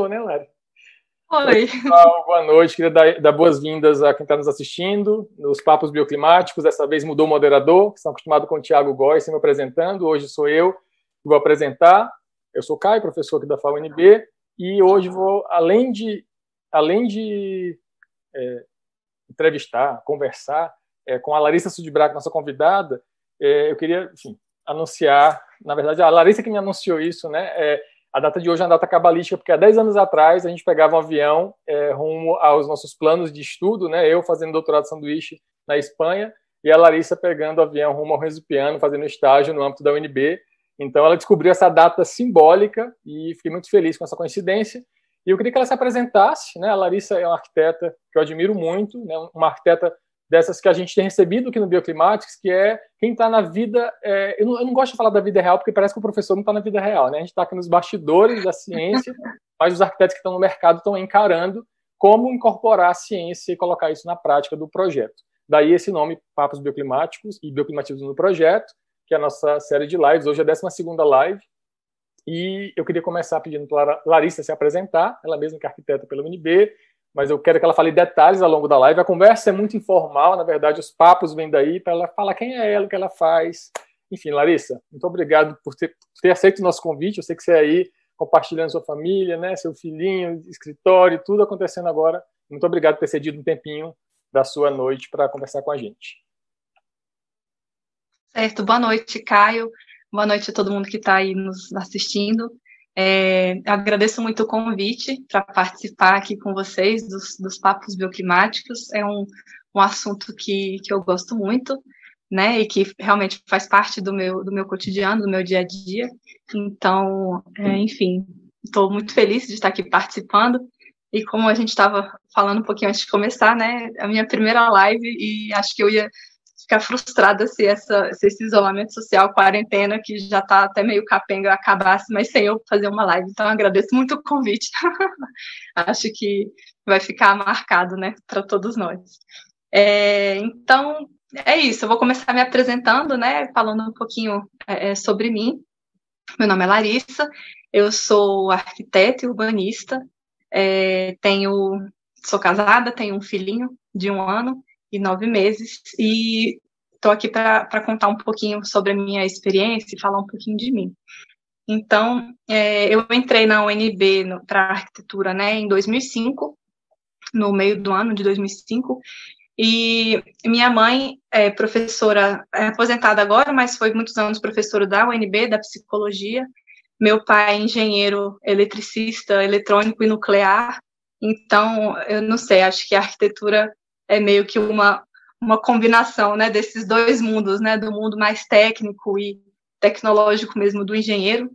né, Lari? Oi. Pessoal, boa noite. Queria dar, dar boas-vindas a quem está nos assistindo nos Papos Bioclimáticos. Dessa vez mudou o moderador, estão acostumados com o Tiago Góes me apresentando. Hoje sou eu que vou apresentar. Eu sou Caio, professor aqui da FAUNB, e hoje vou, além de, além de é, entrevistar, conversar é, com a Larissa Sudbrac, nossa convidada, é, eu queria enfim, anunciar, na verdade, a Larissa que me anunciou isso, né? É, a data de hoje é uma data cabalística, porque há 10 anos atrás a gente pegava um avião é, rumo aos nossos planos de estudo, né? Eu fazendo doutorado de sanduíche na Espanha e a Larissa pegando o avião rumo ao Renzo Piano, fazendo estágio no âmbito da UNB. Então ela descobriu essa data simbólica e fiquei muito feliz com essa coincidência. E eu queria que ela se apresentasse, né? A Larissa é uma arquiteta que eu admiro muito, né? Uma arquiteta dessas que a gente tem recebido aqui no Bioclimatics, que é quem está na vida. É, eu, não, eu, não, gosto de falar da vida real, porque parece que o professor não está na vida real, né? A gente está aqui nos bastidores da ciência, mas os arquitetos que estão no mercado estão encarando como incorporar a ciência e colocar isso na prática do projeto. Daí esse nome, Papos Bioclimáticos e Bioclimatismo no Projeto, que é a nossa série de lives. Hoje é a 12 live. E eu queria começar pedindo para a Larissa se apresentar, ela mesma que é arquiteta pela UNB, mas eu quero que ela fale detalhes ao longo da live. A conversa é muito informal, na verdade, os papos vêm daí para ela falar quem é ela, o que ela faz. Enfim, Larissa, muito obrigado por ter, por ter aceito o nosso convite. Eu sei que você é aí compartilhando sua família, né, seu filhinho, escritório, tudo acontecendo agora. Muito obrigado por ter cedido um tempinho da sua noite para conversar com a gente. Certo, boa noite, Caio. Boa noite a todo mundo que está aí nos assistindo. É, agradeço muito o convite para participar aqui com vocês dos, dos papos bioclimáticos. É um, um assunto que, que eu gosto muito, né, e que realmente faz parte do meu, do meu cotidiano, do meu dia a dia. Então, é, enfim, estou muito feliz de estar aqui participando. E como a gente estava falando um pouquinho antes de começar, né, a minha primeira live, e acho que eu ia ficar frustrada se, essa, se esse isolamento social, quarentena, que já está até meio capenga, acabasse, mas sem eu fazer uma live. Então, agradeço muito o convite. Acho que vai ficar marcado, né, para todos nós. É, então, é isso. Eu vou começar me apresentando, né, falando um pouquinho é, é sobre mim. Meu nome é Larissa, eu sou arquiteta e urbanista, é, tenho, sou casada, tenho um filhinho de um ano, e nove meses, e estou aqui para contar um pouquinho sobre a minha experiência e falar um pouquinho de mim. Então, é, eu entrei na UNB para arquitetura né, em 2005, no meio do ano de 2005, e minha mãe é professora, é aposentada agora, mas foi muitos anos professora da UNB, da psicologia. Meu pai é engenheiro eletricista, eletrônico e nuclear. Então, eu não sei, acho que a arquitetura é meio que uma, uma combinação né, desses dois mundos, né, do mundo mais técnico e tecnológico mesmo do engenheiro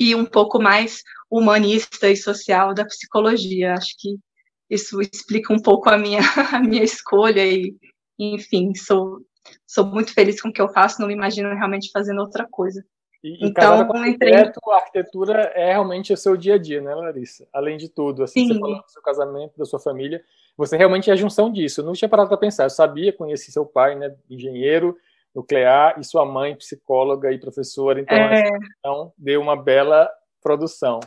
e um pouco mais humanista e social da psicologia. Acho que isso explica um pouco a minha, a minha escolha e, enfim, sou, sou muito feliz com o que eu faço, não me imagino realmente fazendo outra coisa. E, então, com arquiteto, a arquitetura é realmente o seu dia a dia, né, Larissa? Além de tudo, assim, Sim. você falou do seu casamento, da sua família, você realmente é a junção disso. Eu não tinha parado para pensar. Eu sabia, conheci seu pai, né, engenheiro nuclear, e sua mãe, psicóloga e professora. Então, é... então deu uma bela produção.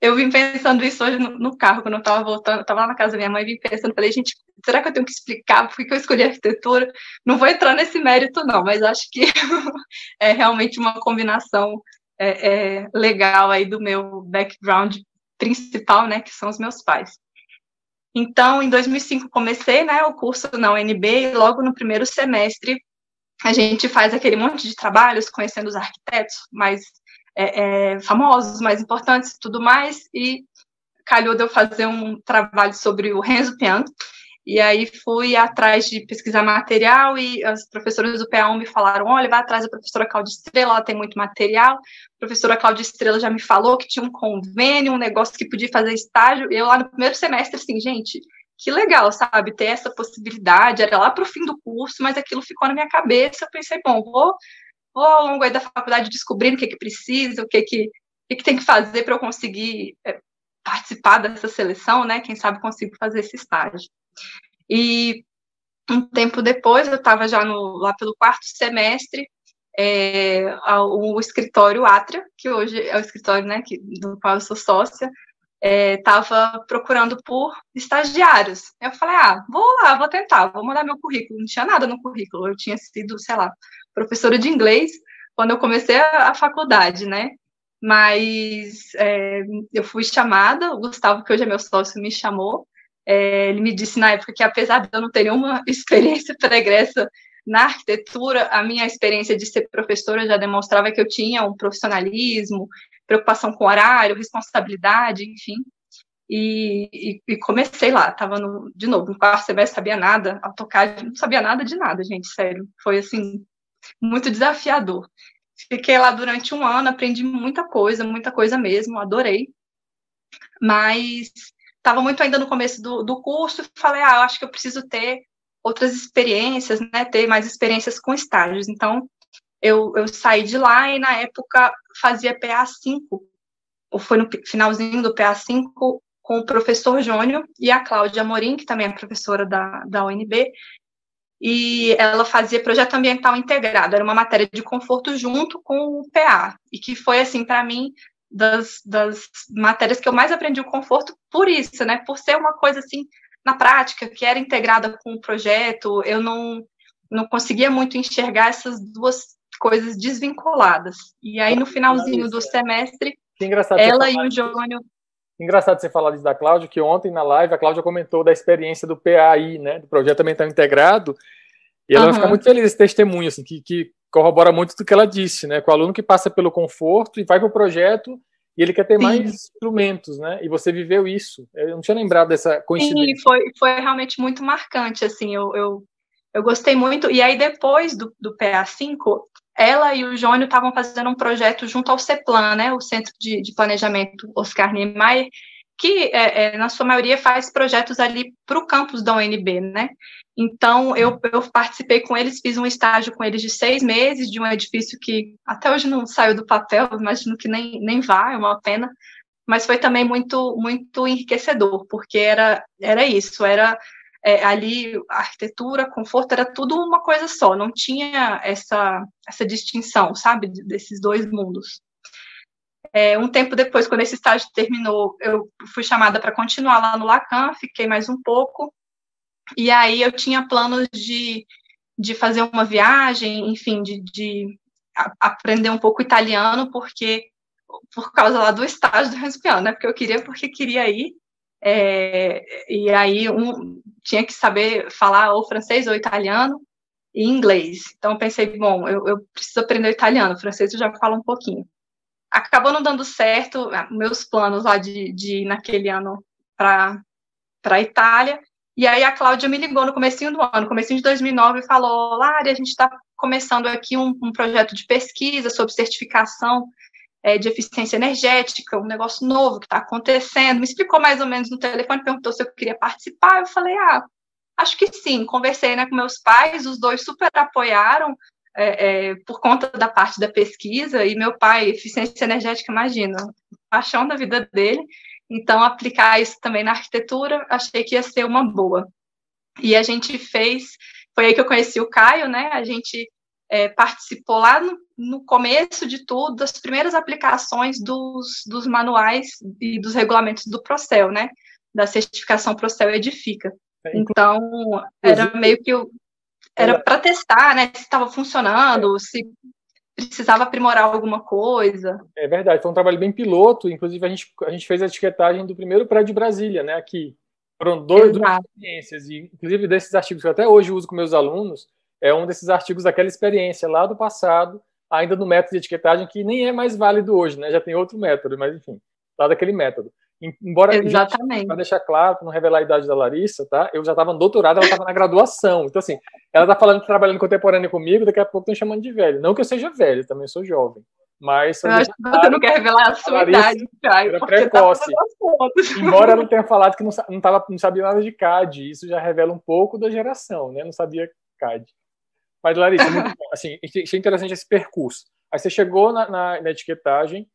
Eu vim pensando isso hoje no, no carro, quando eu estava voltando, estava lá na casa da minha mãe, vim pensando, falei, gente, será que eu tenho que explicar por que eu escolhi arquitetura? Não vou entrar nesse mérito, não, mas acho que é realmente uma combinação é, é, legal aí do meu background principal, né, que são os meus pais. Então, em 2005 comecei, né, o curso na UNB e logo no primeiro semestre a gente faz aquele monte de trabalhos conhecendo os arquitetos mais é, é, famosos, mais importantes tudo mais, e calhou de eu fazer um trabalho sobre o Renzo Piano, e aí fui atrás de pesquisar material e as professoras do PA1 me falaram, olha, vai atrás da professora Cláudia Estrela, ela tem muito material. A professora Cláudia Estrela já me falou que tinha um convênio, um negócio que podia fazer estágio. Eu lá no primeiro semestre, assim, gente, que legal, sabe, ter essa possibilidade. Era lá para o fim do curso, mas aquilo ficou na minha cabeça. Eu pensei, bom, vou, vou ao longo da faculdade descobrindo o que, que precisa, o que, que, o que, que tem que fazer para eu conseguir é, participar dessa seleção, né? Quem sabe consigo fazer esse estágio. E um tempo depois, eu estava já no, lá pelo quarto semestre, é, o escritório Atria, que hoje é o escritório né, que, do qual eu sou sócia, estava é, procurando por estagiários. Eu falei, ah, vou lá, vou tentar, vou mandar meu currículo. Não tinha nada no currículo, eu tinha sido, sei lá, professora de inglês quando eu comecei a, a faculdade, né? Mas é, eu fui chamada, o Gustavo, que hoje é meu sócio, me chamou. É, ele me disse na época que, apesar de eu não ter nenhuma experiência pregressa na arquitetura, a minha experiência de ser professora já demonstrava que eu tinha um profissionalismo, preocupação com horário, responsabilidade, enfim. E, e, e comecei lá, estava de novo, no quarto semestre, sabia nada, a tocar, não sabia nada de nada, gente, sério. Foi, assim, muito desafiador. Fiquei lá durante um ano, aprendi muita coisa, muita coisa mesmo, adorei. Mas estava muito ainda no começo do, do curso, falei, ah, acho que eu preciso ter outras experiências, né, ter mais experiências com estágios. Então, eu, eu saí de lá e, na época, fazia PA5, ou foi no finalzinho do PA5, com o professor Jônio e a Cláudia Amorim, que também é professora da, da UNB, e ela fazia projeto ambiental integrado, era uma matéria de conforto junto com o PA, e que foi, assim, para mim, das, das matérias que eu mais aprendi o conforto por isso, né, por ser uma coisa, assim, na prática, que era integrada com o projeto, eu não, não conseguia muito enxergar essas duas coisas desvinculadas. E aí, no finalzinho do semestre, ela e o Jônio. Engraçado você falar disso da Cláudia, que ontem na live a Cláudia comentou da experiência do PAI, né, do Projeto Ambiental Integrado, e ela uhum. vai ficar muito feliz esse testemunho, assim, que, que corrobora muito do que ela disse, né, com o aluno que passa pelo conforto e vai para o projeto e ele quer ter Sim. mais instrumentos, né? E você viveu isso. Eu não tinha lembrado dessa coincidência. Sim, foi, foi realmente muito marcante, assim, eu, eu, eu gostei muito. E aí, depois do, do PA5, ela e o Jônio estavam fazendo um projeto junto ao CEPLAN, né? O Centro de, de Planejamento Oscar Niemeyer, que, é, é, na sua maioria, faz projetos ali para o campus da UNB, né? Então, eu, eu, participei com eles, fiz um estágio com eles de seis meses, de um edifício que até hoje não saiu do papel, imagino que nem, nem vá, é uma pena, mas foi também muito, muito enriquecedor, porque era, era isso, era é, ali arquitetura, conforto, era tudo uma coisa só, não tinha essa, essa distinção, sabe, desses dois mundos. É, um tempo depois, quando esse estágio terminou, eu fui chamada para continuar lá no Lacan, fiquei mais um pouco, e aí eu tinha planos de, de fazer uma viagem, enfim, de, de aprender um pouco italiano, porque por causa lá do estágio do Respiano, né? Porque eu queria, porque queria ir. É, e aí um, tinha que saber falar ou francês ou italiano e inglês. Então eu pensei, bom, eu, eu preciso aprender italiano, francês eu já falo um pouquinho. Acabou não dando certo meus planos lá de, de ir naquele ano para a Itália, e aí a Cláudia me ligou no comecinho do ano, comecinho de 2009, e falou, Lari, a gente está começando aqui um, um, projeto de pesquisa sobre certificação é, de eficiência energética, um negócio novo que está acontecendo. Me explicou mais ou menos no telefone, perguntou se eu queria participar. Eu falei, ah, acho que sim. Conversei né, com meus pais, os dois super apoiaram é, é, por conta da parte da pesquisa. E meu pai, eficiência energética, imagina, paixão da vida dele. Então, aplicar isso também na arquitetura, achei que ia ser uma boa. E a gente fez, foi aí que eu conheci o Caio, né? A gente é, participou lá no, no, começo de tudo, das primeiras aplicações dos, dos manuais e dos regulamentos do Procel, né? Da certificação Procel Edifica. É, então, era meio que era para testar, né? Se estava funcionando, se precisava aprimorar alguma coisa. É verdade, foi um trabalho bem piloto. Inclusive, a gente, a gente fez a etiquetagem do primeiro prédio de Brasília, né? Aqui. Foram dois, duas experiências. E, inclusive, desses artigos que eu até hoje uso com meus alunos, é um desses artigos daquela experiência lá do passado, ainda no método de etiquetagem, que nem é mais válido hoje, né? Já tem outro método, mas enfim, lá daquele método. Embora, para deixar claro, para não revelar a idade da Larissa, tá? Eu já estava no doutorado, ela estava na graduação. Então, assim, ela está falando trabalhando contemporâneo comigo, daqui a pouco estão chamando de velho. Não que eu seja velho, também sou jovem. Mas. Eu acho que você não quer revelar a sua a idade, Caio. Era tá precoce. Tá Embora ela tenha falado que não, não, tava, não sabia nada de CAD, isso já revela um pouco da geração, né? Não sabia CAD. Mas, Larissa, muito, assim, achei interessante esse percurso. Aí você chegou na, na, na etiquetagem,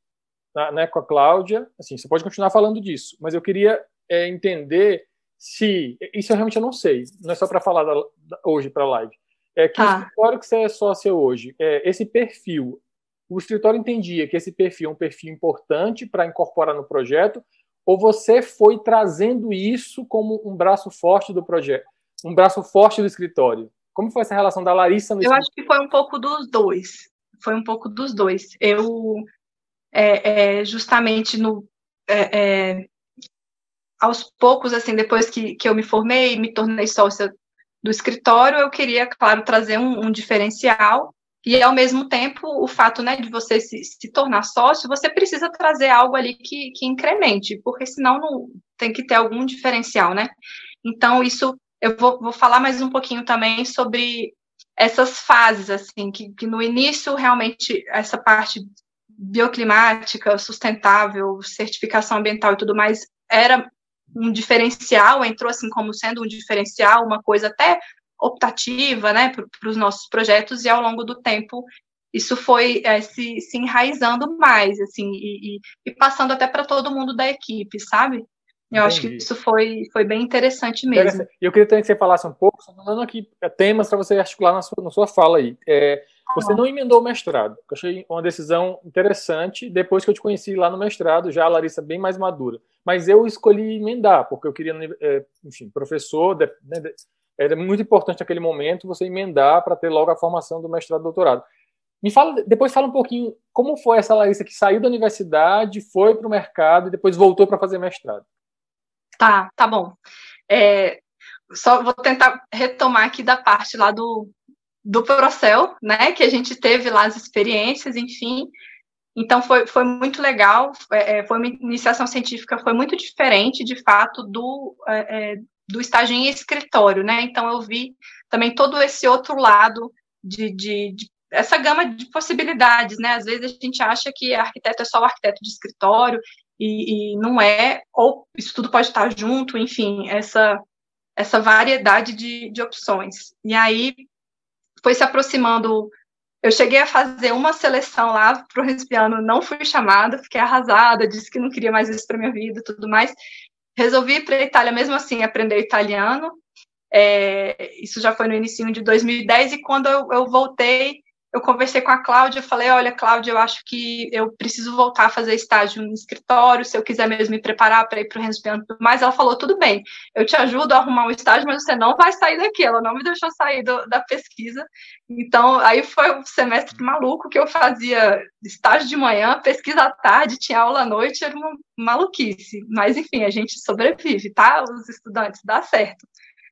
na, né, com a Cláudia. Assim, você pode continuar falando disso, mas eu queria é, entender se isso eu realmente não sei. Não é só para falar da, da, hoje para a live. É que ah. o tá. escritório que você é sócia hoje, é, esse perfil, o escritório entendia que esse perfil é um perfil importante para incorporar no projeto, ou você foi trazendo isso como um braço forte do projeto, um braço forte do escritório? Como foi essa relação da Larissa no Eu acho que foi um pouco dos dois. Foi um pouco dos dois. Eu, é, é, justamente no. É, é aos poucos, assim, depois que, que eu me formei, me tornei sócia do escritório, eu queria, claro, trazer um, um diferencial e, ao mesmo tempo, o fato né, de você se, se, tornar sócio, você precisa trazer algo ali que, que incremente, porque senão não tem que ter algum diferencial, né? Então, isso eu vou, vou falar mais um pouquinho também sobre essas fases, assim, que, que no início, realmente, essa parte bioclimática, sustentável, certificação ambiental e tudo mais, era um diferencial, entrou assim como sendo um diferencial, uma coisa até optativa, né, para os nossos projetos, e ao longo do tempo isso foi é, se, se enraizando mais, assim, e, e, e passando até para todo mundo da equipe, sabe? Eu Entendi. acho que isso foi, foi bem interessante mesmo. E eu queria também que você falasse um pouco, falando aqui é, temas para você articular na sua, na sua fala aí. É, você não emendou o mestrado, eu achei uma decisão interessante, depois que eu te conheci lá no mestrado, já a Larissa bem mais madura. Mas eu escolhi emendar, porque eu queria, é, enfim, professor, né, era muito importante naquele momento você emendar para ter logo a formação do mestrado e doutorado. Me fala, depois fala um pouquinho como foi essa Larissa que saiu da universidade, foi para o mercado e depois voltou para fazer mestrado. Tá, tá bom. É, só vou tentar retomar aqui da parte lá do, do Procel, né, que a gente teve lá as experiências, enfim. Então foi, foi muito legal, é, é foi uma iniciação científica, foi muito diferente, de fato, do, é, é do estágio em escritório, né? Então eu vi também todo esse outro lado de, de, de, essa gama de possibilidades, né? Às vezes a gente acha que arquiteto é só o arquiteto de escritório e, e não é, ou isso tudo pode estar junto, enfim, essa essa variedade de, de opções. E aí foi se aproximando. Eu cheguei a fazer uma seleção lá para o Respiano, não fui chamada, fiquei arrasada, disse que não queria mais isso para minha vida e tudo mais resolvi ir para a Itália mesmo assim, aprender italiano. É, isso já foi no início de 2010, e quando eu, eu voltei, eu conversei com a Cláudia, falei, olha, Cláudia, eu acho que eu preciso voltar a fazer estágio no escritório, se eu quiser mesmo me preparar para ir para o Renzo Piano, mas ela falou, tudo bem, eu te ajudo a arrumar um estágio, mas você não vai sair daqui, ela não me deixou sair do, da pesquisa, então aí foi um semestre maluco que eu fazia estágio de manhã, pesquisa à tarde, tinha aula à noite, era uma maluquice, mas enfim, a gente sobrevive, tá? Os estudantes, dá certo.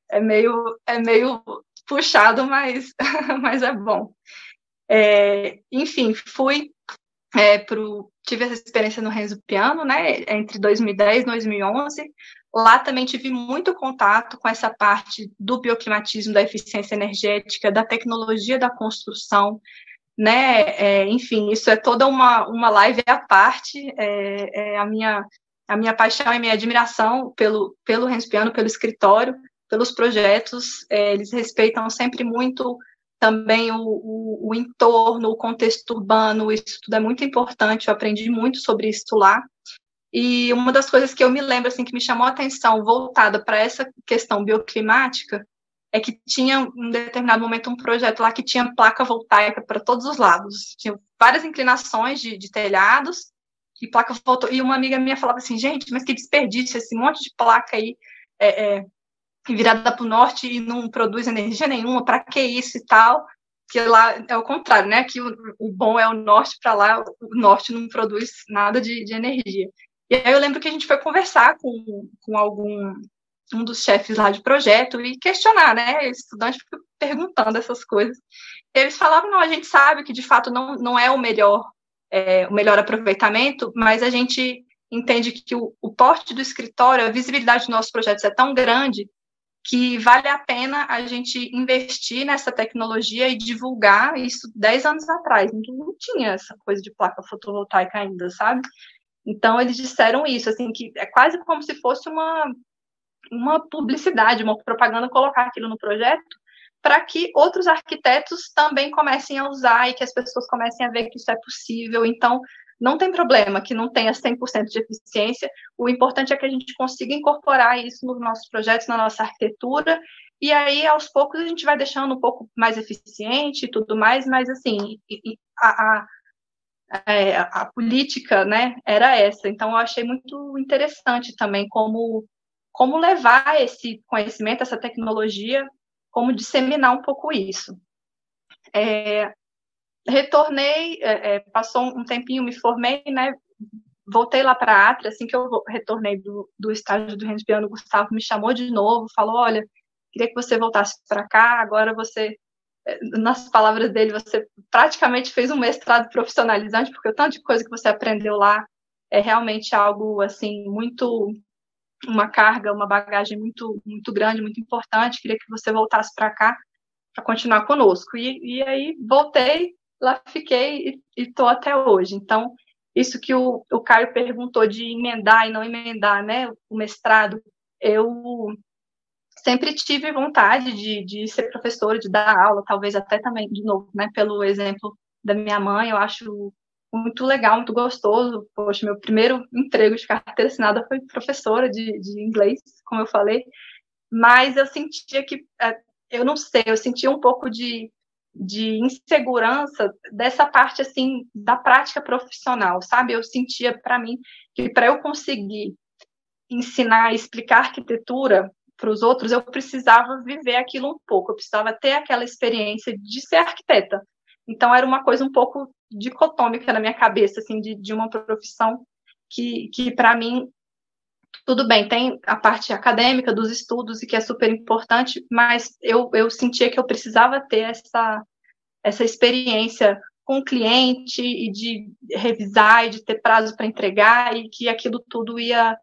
É meio, é meio puxado, mas, mas é bom. É, enfim, fui é, tive essa experiência no Renzo Piano, né, entre 2010 e 2011. Lá também tive muito contato com essa parte do bioclimatismo, da eficiência energética, da tecnologia da construção, né, é, enfim, isso é toda uma, uma live à parte, é, é a minha a minha paixão e minha admiração pelo, pelo Renzo Piano, pelo escritório, pelos projetos, é, eles respeitam sempre muito também o, o, o, entorno, o contexto urbano, isso tudo é muito importante, eu aprendi muito sobre isso lá. E uma das coisas que eu me lembro, assim, que me chamou a atenção, voltada para essa questão bioclimática, é que tinha, em determinado momento, um projeto lá que tinha placa voltaica para todos os lados. Tinha várias inclinações de, de telhados, e placa voltou. E uma amiga minha falava assim, gente, mas que desperdício, esse monte de placa aí é, é, virada para o norte e não produz energia nenhuma, para que isso e tal? Que lá é o contrário, né? Que o, o bom é o norte, para lá o norte não produz nada de, de, energia. E aí eu lembro que a gente foi conversar com, com algum um dos chefes lá de projeto e questionar, né? Estudante perguntando essas coisas. Eles falavam, não, a gente sabe que de fato não, não é o melhor é, o melhor aproveitamento, mas a gente entende que o, o porte do escritório, a visibilidade dos nossos projetos é tão grande que vale a pena a gente investir nessa tecnologia e divulgar isso 10 anos atrás. Não tinha essa coisa de placa fotovoltaica ainda, sabe? Então, eles disseram isso, assim, que é quase como se fosse uma, uma publicidade, uma propaganda, colocar aquilo no projeto, para que outros arquitetos também comecem a usar e que as pessoas comecem a ver que isso é possível. Então, não tem problema que não tenha 100% de eficiência, o importante é que a gente consiga incorporar isso nos nossos projetos, na nossa arquitetura, e aí, aos poucos, a gente vai deixando um pouco mais eficiente e tudo mais, mas, assim, a, a, é, a política, né, era essa. Então, eu achei muito interessante também como, como levar esse conhecimento, essa tecnologia, como disseminar um pouco isso. É, retornei, é, é passou um tempinho, me formei, né, voltei lá para a assim que eu retornei do, do estágio do Rendipiano, o Gustavo me chamou de novo, falou, olha, queria que você voltasse para cá, agora você nas palavras dele, você praticamente fez um mestrado profissionalizante, porque o tanto de coisa que você aprendeu lá é realmente algo assim muito uma carga, uma bagagem muito muito grande, muito importante. Queria que você voltasse para cá para continuar conosco. E, e aí voltei, lá fiquei e estou até hoje. Então isso que o, o Caio perguntou de emendar e não emendar, né? O mestrado, eu sempre tive vontade de, de ser professora, de dar aula, talvez até também, de novo, né, pelo exemplo da minha mãe, eu acho muito legal, muito gostoso. Poxa, meu primeiro emprego de carteira assinada foi professora de, de inglês, como eu falei, mas eu sentia que, é, eu não sei, eu sentia um pouco de, de insegurança dessa parte, assim, da prática profissional, sabe? Eu sentia, para mim, que para eu conseguir ensinar, explicar arquitetura, para os outros, eu precisava viver aquilo um pouco, eu precisava ter aquela experiência de ser arquiteta. Então, era uma coisa um pouco dicotômica na minha cabeça, assim, de, de uma profissão que, que para mim, tudo bem, tem a parte acadêmica dos estudos e que é super importante, mas eu, eu sentia que eu precisava ter essa, essa experiência com o cliente e de revisar e de ter prazo para entregar e que aquilo tudo ia,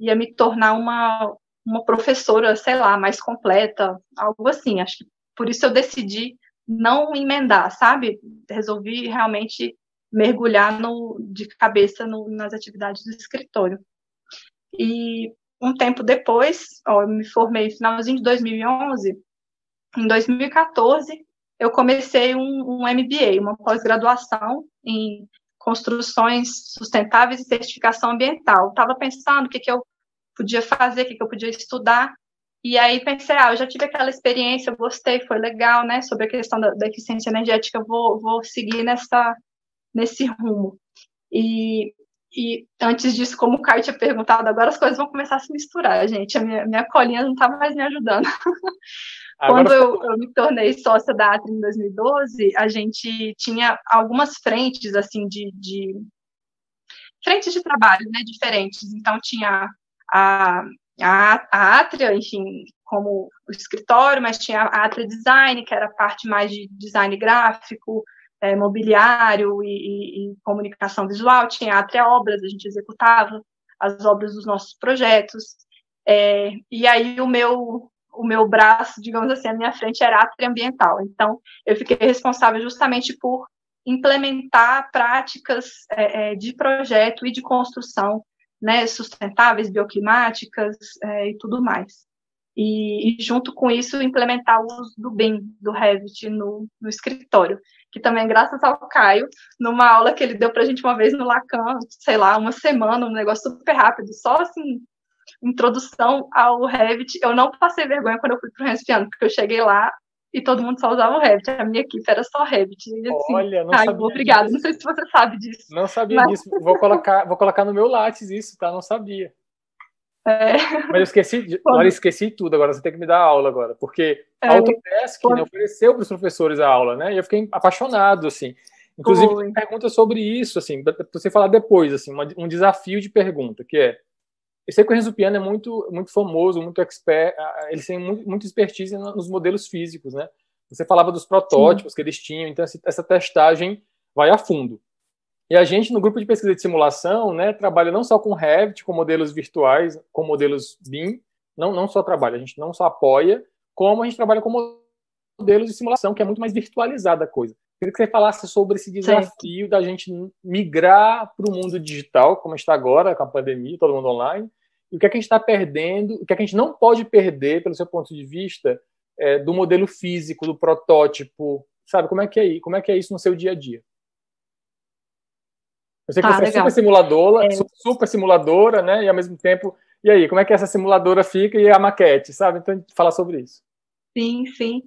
ia me tornar uma, uma professora, sei lá, mais completa, algo assim. Acho que por isso eu decidi não emendar, sabe? Resolvi realmente mergulhar no, de cabeça no, nas atividades do escritório. E um tempo depois, ó, eu me formei no finalzinho de 2011, em 2014 eu comecei um, um MBA, uma pós-graduação em construções sustentáveis e certificação ambiental. Estava pensando o que, que eu podia fazer, o que, que eu podia estudar. E aí pensei, ah, eu já tive aquela experiência, eu gostei, foi legal, né? Sobre a questão da, da eficiência energética, vou, vou seguir nessa, nesse rumo. E, e antes disso, como o Caio tinha perguntado, agora as coisas vão começar a se misturar, gente. A minha, minha colinha não estava mais me ajudando. Quando eu, eu, me tornei sócia da Atri em 2012, a gente tinha algumas frentes, assim, de, de frentes de trabalho, né, diferentes. Então, tinha a, a, a Atria, enfim, como o escritório, mas tinha a Atria Design, que era a parte mais de design gráfico, é, mobiliário e, e, e, comunicação visual, tinha a Atria Obras, a gente executava as obras dos nossos projetos, é, e aí o meu o meu braço, digamos assim, a minha frente era a Atria Ambiental, então eu fiquei responsável justamente por implementar práticas é, é de projeto e de construção né, sustentáveis, bioclimáticas é, e tudo mais. E, e, junto com isso, implementar o uso do BIM, do Revit, no, no escritório, que também, graças ao Caio, numa aula que ele deu para a gente uma vez no Lacan, sei lá, uma semana, um negócio super rápido, só assim, introdução ao Revit, eu não passei vergonha quando eu fui para o Renzo porque eu cheguei lá, e todo mundo só usava o Revit. A minha equipe era só Revit. E, assim, Olha, não ai, sabia. Obrigada. Não sei se você sabe disso. Não sabia mas... disso. Vou colocar, vou colocar no meu Lattes isso, tá? Não sabia. É. Mas eu esqueci, agora esqueci tudo. Agora você tem que me dar aula agora, porque é. a Autodesk né, ofereceu para os professores a aula, né? E eu fiquei apaixonado, assim. Inclusive, Foi. pergunta sobre isso, assim, para você falar depois, assim, um desafio de pergunta, que é eu sei que o Renzo Piano é muito, muito famoso, muito expert, eles têm muito, muito expertise nos modelos físicos, né? Você falava dos protótipos Sim. que eles tinham, então essa testagem vai a fundo. E a gente, no grupo de pesquisa de simulação, né, trabalha não só com Revit, com modelos virtuais, com modelos BIM, não, não só trabalha, a gente não só apoia, como a gente trabalha com modelos de simulação, que é muito mais virtualizada a coisa. Queria que você falasse sobre esse desafio Sim. da gente migrar para o mundo digital, como está agora, com a pandemia, todo mundo online, e o que é que a gente está perdendo, o que é que a gente não pode perder, pelo seu ponto de vista, é, do modelo físico, do protótipo, sabe? Como é que é, como é, que é isso no seu dia a dia? Eu sei que tá, você é super simuladora, é. super simuladora, né? E ao mesmo tempo, e aí, como é que essa simuladora fica e a maquete, sabe? Então, fala sobre isso. Sim, sim.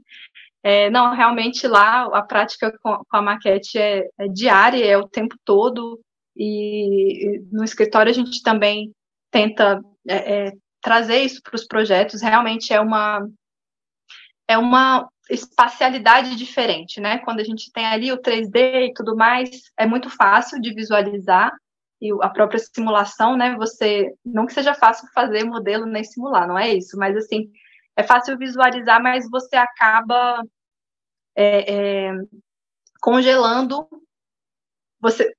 É, não, realmente lá a prática com, com a maquete é, é, diária, é o tempo todo, e no escritório a gente também tenta é, é trazer isso para os projetos, realmente é uma, é uma espacialidade diferente, né? Quando a gente tem ali o 3D e tudo mais, é muito fácil de visualizar, e a própria simulação, né? Você, não que seja fácil fazer modelo nem simular, não é isso, mas assim, é fácil visualizar, mas você acaba é, é, congelando, você,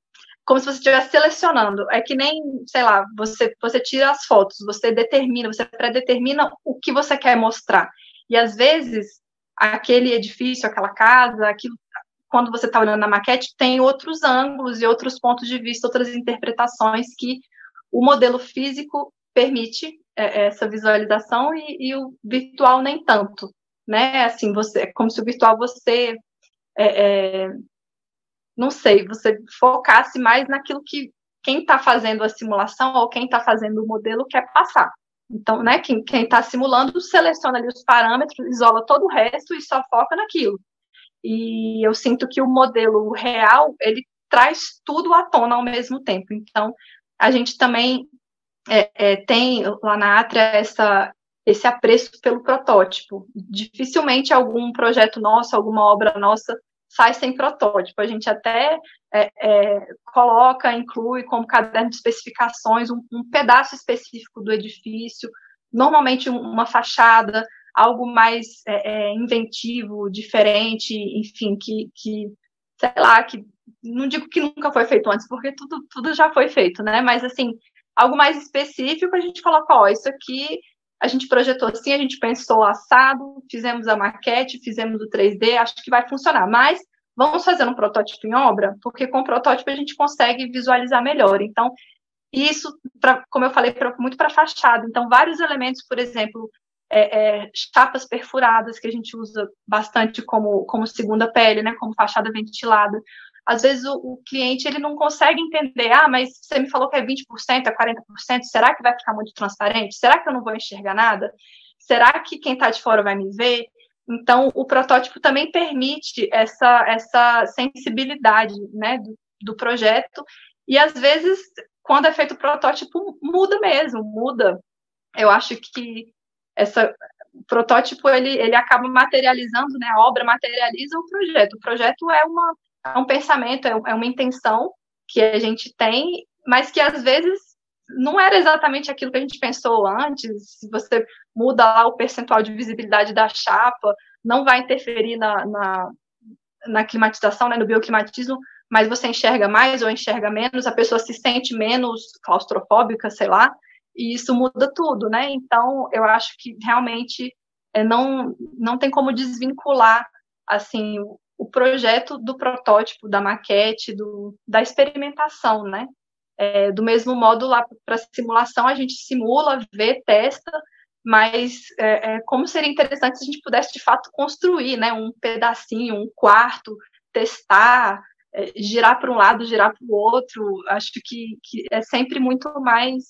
como se você estivesse selecionando. É que nem, sei lá, você, você tira as fotos, você determina, você predetermina o que você quer mostrar. E às vezes, aquele edifício, aquela casa, aquilo, quando você está olhando na maquete, tem outros ângulos e outros pontos de vista, outras interpretações que o modelo físico permite é, essa visualização e, e, o virtual nem tanto, né? Assim, você, é como se o virtual você, é, é, não sei, você focasse mais naquilo que quem está fazendo a simulação ou quem está fazendo o modelo quer passar. Então, né, quem está simulando seleciona ali os parâmetros, isola todo o resto e só foca naquilo. E eu sinto que o modelo real, ele traz tudo à tona ao mesmo tempo. Então, a gente também é, é, tem lá na Atria essa, esse apreço pelo protótipo. Dificilmente algum projeto nosso, alguma obra nossa sai sem protótipo. A gente até é, é, coloca, inclui como caderno de especificações um, um pedaço específico do edifício, normalmente uma fachada, algo mais é, é, inventivo, diferente, enfim, que, que, sei lá, que não digo que nunca foi feito antes, porque tudo, tudo já foi feito, né? Mas assim, algo mais específico, a gente coloca, ó, isso aqui a gente projetou assim, a gente pensou assado, fizemos a maquete, fizemos o 3D, acho que vai funcionar. Mas vamos fazer um protótipo em obra, porque com o protótipo a gente consegue visualizar melhor. Então, isso, pra, como eu falei, pra, muito para fachada. Então, vários elementos, por exemplo, é, é, chapas perfuradas, que a gente usa bastante como, como segunda pele, né, como fachada ventilada às vezes o, o, cliente ele não consegue entender, ah, mas você me falou que é 20%, é 40%, será que vai ficar muito transparente? Será que eu não vou enxergar nada? Será que quem está de fora vai me ver? Então, o protótipo também permite essa, essa sensibilidade né, do, do projeto, e às vezes, quando é feito o protótipo, muda mesmo, muda. Eu acho que essa, o protótipo ele, ele acaba materializando, né, a obra materializa o projeto. O projeto é uma é um pensamento, é, é uma intenção que a gente tem, mas que às vezes não era exatamente aquilo que a gente pensou antes. Se você muda lá o percentual de visibilidade da chapa, não vai interferir na, na, na climatização, né, no bioclimatismo, mas você enxerga mais ou enxerga menos, a pessoa se sente menos claustrofóbica, sei lá, e isso muda tudo, né? Então, eu acho que realmente é, não, não tem como desvincular assim o projeto do protótipo, da maquete, do, da experimentação, né? É, do mesmo modo, lá para simulação, a gente simula, vê, testa, mas é, é, como seria interessante se a gente pudesse, de fato, construir né, um pedacinho, um quarto, testar, é, girar para um lado, girar para o outro. Acho que, que é sempre muito mais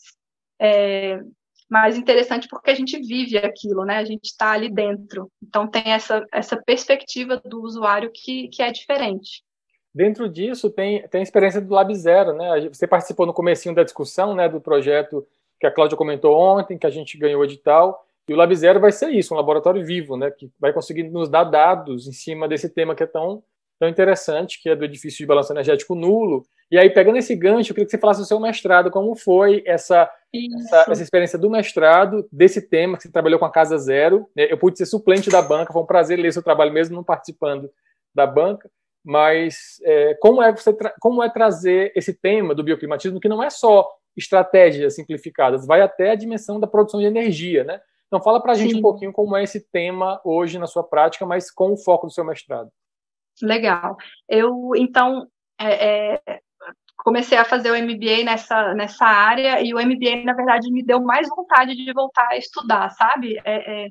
mais interessante porque a gente vive aquilo, né? A gente está ali dentro. Então tem essa, essa perspectiva do usuário que, que é diferente. Dentro disso tem, tem a experiência do Lab Zero, né? Você participou no comecinho da discussão, né, do projeto que a Cláudia comentou ontem, que a gente ganhou o edital, e o Lab Zero vai ser isso, um laboratório vivo, né, que vai conseguir nos dar dados em cima desse tema que é tão, tão interessante, que é do edifício de balanço energético nulo, e aí, pegando esse gancho, eu queria que você falasse do seu mestrado, como foi essa, essa, essa, experiência do mestrado, desse tema, que você trabalhou com a Casa Zero. Né? Eu pude ser suplente da banca, foi um prazer ler seu trabalho, mesmo não participando da banca. Mas é, como, é você como é trazer esse tema do bioclimatismo, que não é só estratégias simplificadas, vai até a dimensão da produção de energia, né? Então, fala para a gente um pouquinho como é esse tema hoje na sua prática, mas com o foco do seu mestrado. Legal. Eu, então, é, é, comecei a fazer o MBA nessa, nessa área e o MBA, na verdade, me deu mais vontade de voltar a estudar, sabe? É, é,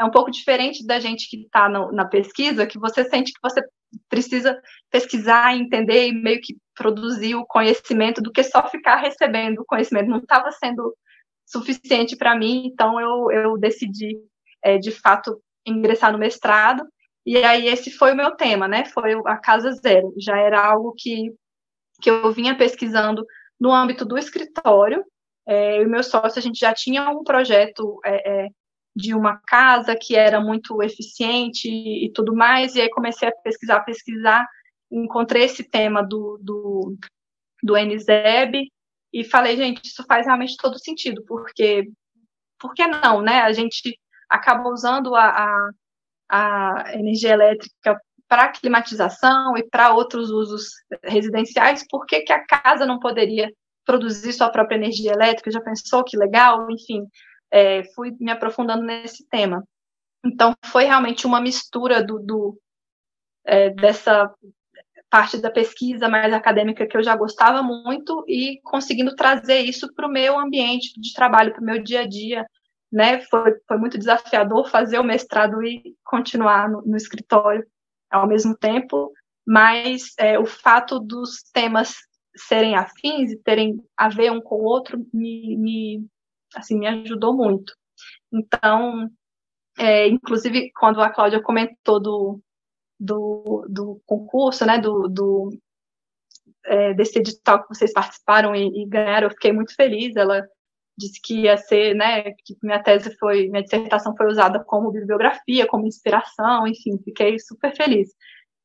é um pouco diferente da gente que está na pesquisa, que você sente que você precisa pesquisar, entender e meio que produzir o conhecimento do que só ficar recebendo o conhecimento. Não estava sendo suficiente para mim, então eu, eu decidi, é, de fato, ingressar no mestrado E aí esse foi o meu tema, né? Foi a casa zero. Já era algo que, que eu vinha pesquisando no âmbito do escritório. É, e o meu sócio, a gente já tinha um projeto é, é, de uma casa que era muito eficiente e tudo mais, e aí comecei a pesquisar, pesquisar, encontrei esse tema do, do, do NZEB, e falei, gente, isso faz realmente todo sentido, porque, por que não, né? A gente acaba usando a, a, a energia elétrica para climatização e para outros usos residenciais, por que, que a casa não poderia produzir sua própria energia elétrica? Já pensou que legal? Enfim, é, fui me aprofundando nesse tema. Então, foi realmente uma mistura do, do é, dessa parte da pesquisa mais acadêmica que eu já gostava muito e conseguindo trazer isso para o meu ambiente de trabalho, para o meu dia a dia, né? Foi, foi muito desafiador fazer o mestrado e continuar no, no escritório ao mesmo tempo, mas é, o fato dos temas serem afins e terem a ver um com o outro me, me assim, me ajudou muito. Então, é, inclusive, quando a Cláudia comentou do, do, do concurso, né, do, do é, desse edital que vocês participaram e, e, ganharam, eu fiquei muito feliz. Ela disse que ia ser, né, que minha tese foi, minha dissertação foi usada como bibliografia, como inspiração, enfim, fiquei super feliz.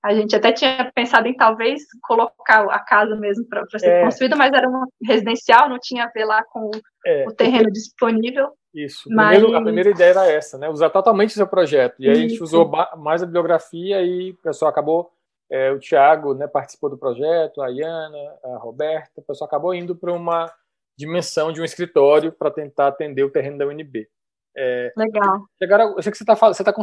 A gente até tinha pensado em talvez colocar a casa mesmo para ser é. construída, mas era uma residencial, não tinha a ver lá com é. o terreno disponível. Isso. Mas... Primeiro, a primeira ideia era essa, né? Usar totalmente o seu projeto. E aí a gente usou mais a bibliografia e o pessoal acabou. É, o Tiago né, participou do projeto, a Iana, a Roberta, o pessoal acabou indo para uma dimensão de um escritório para tentar atender o terreno da UNB. É, Legal. Agora, eu sei que você está você tá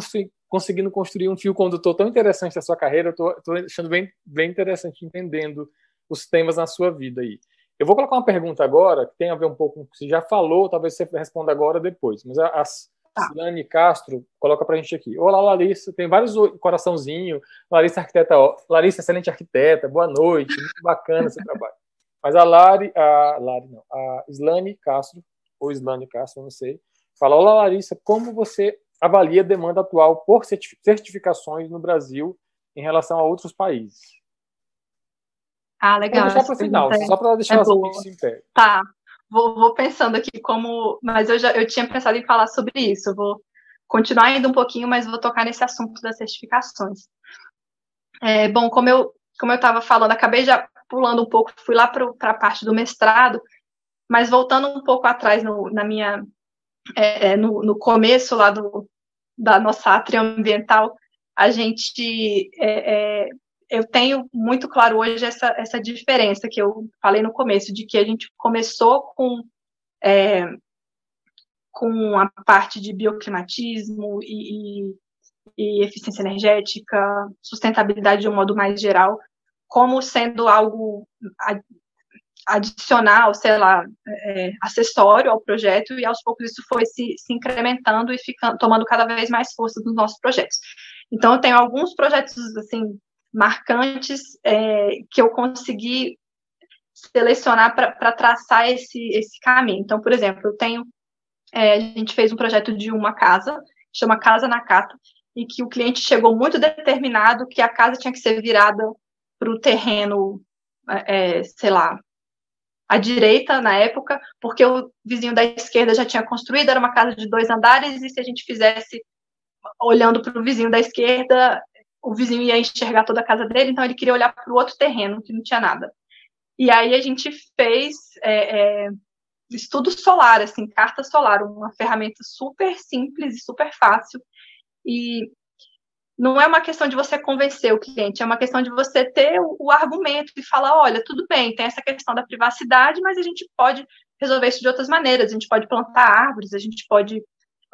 conseguindo construir um fio condutor tão interessante da sua carreira, eu estou achando bem, bem interessante entendendo os temas na sua vida aí. Eu vou colocar uma pergunta agora, que tem a ver um pouco com o que você já falou, talvez você responda agora ou depois, mas a, a tá. Silane Castro coloca para a gente aqui. Olá, Larissa, tem vários coraçãozinho, Larissa arquiteta, Larissa excelente arquiteta, boa noite, muito bacana seu trabalho. Mas a Lari, a Lari não, a Islane Castro, ou Islane Castro, não sei, fala, olá Larissa, como você avalia a demanda atual por certificações no Brasil em relação a outros países? Ah, legal. Vou deixar para o final, só para deixar é as em pé. Tá, vou, vou, pensando aqui como... Mas eu já eu tinha pensado em falar sobre isso, eu vou continuar ainda um pouquinho, mas vou tocar nesse assunto das certificações. É, bom, como eu como eu estava falando, acabei já pulando um pouco, fui lá para a parte do mestrado, mas voltando um pouco atrás no, na minha, é, é, no, no, começo lá do, da nossa átria ambiental, a gente, é, é, eu tenho muito claro hoje essa, essa diferença que eu falei no começo, de que a gente começou com, é, com a parte de bioclimatismo e, e, e eficiência energética, sustentabilidade de um modo mais geral, como sendo algo adicional, sei lá, é, acessório ao projeto, e aos poucos isso foi se, se incrementando e ficando, tomando cada vez mais força nos nossos projetos. Então, eu tenho alguns projetos, assim, marcantes é, que eu consegui selecionar para traçar esse, esse caminho. Então, por exemplo, eu tenho, é, a gente fez um projeto de uma casa, chama Casa Nakata, e que o cliente chegou muito determinado que a casa tinha que ser virada para o terreno, é, é, sei lá, à direita na época, porque o vizinho da esquerda já tinha construído, era uma casa de dois andares, e se a gente fizesse olhando para o vizinho da esquerda, o vizinho ia enxergar toda a casa dele, então ele queria olhar para o outro terreno, que não tinha nada. E aí a gente fez é, é, estudo solar, assim, carta solar, uma ferramenta super simples e super fácil. E não é uma questão de você convencer o cliente, é uma questão de você ter o, o, argumento e falar, olha, tudo bem, tem essa questão da privacidade, mas a gente pode resolver isso de outras maneiras, a gente pode plantar árvores, a gente pode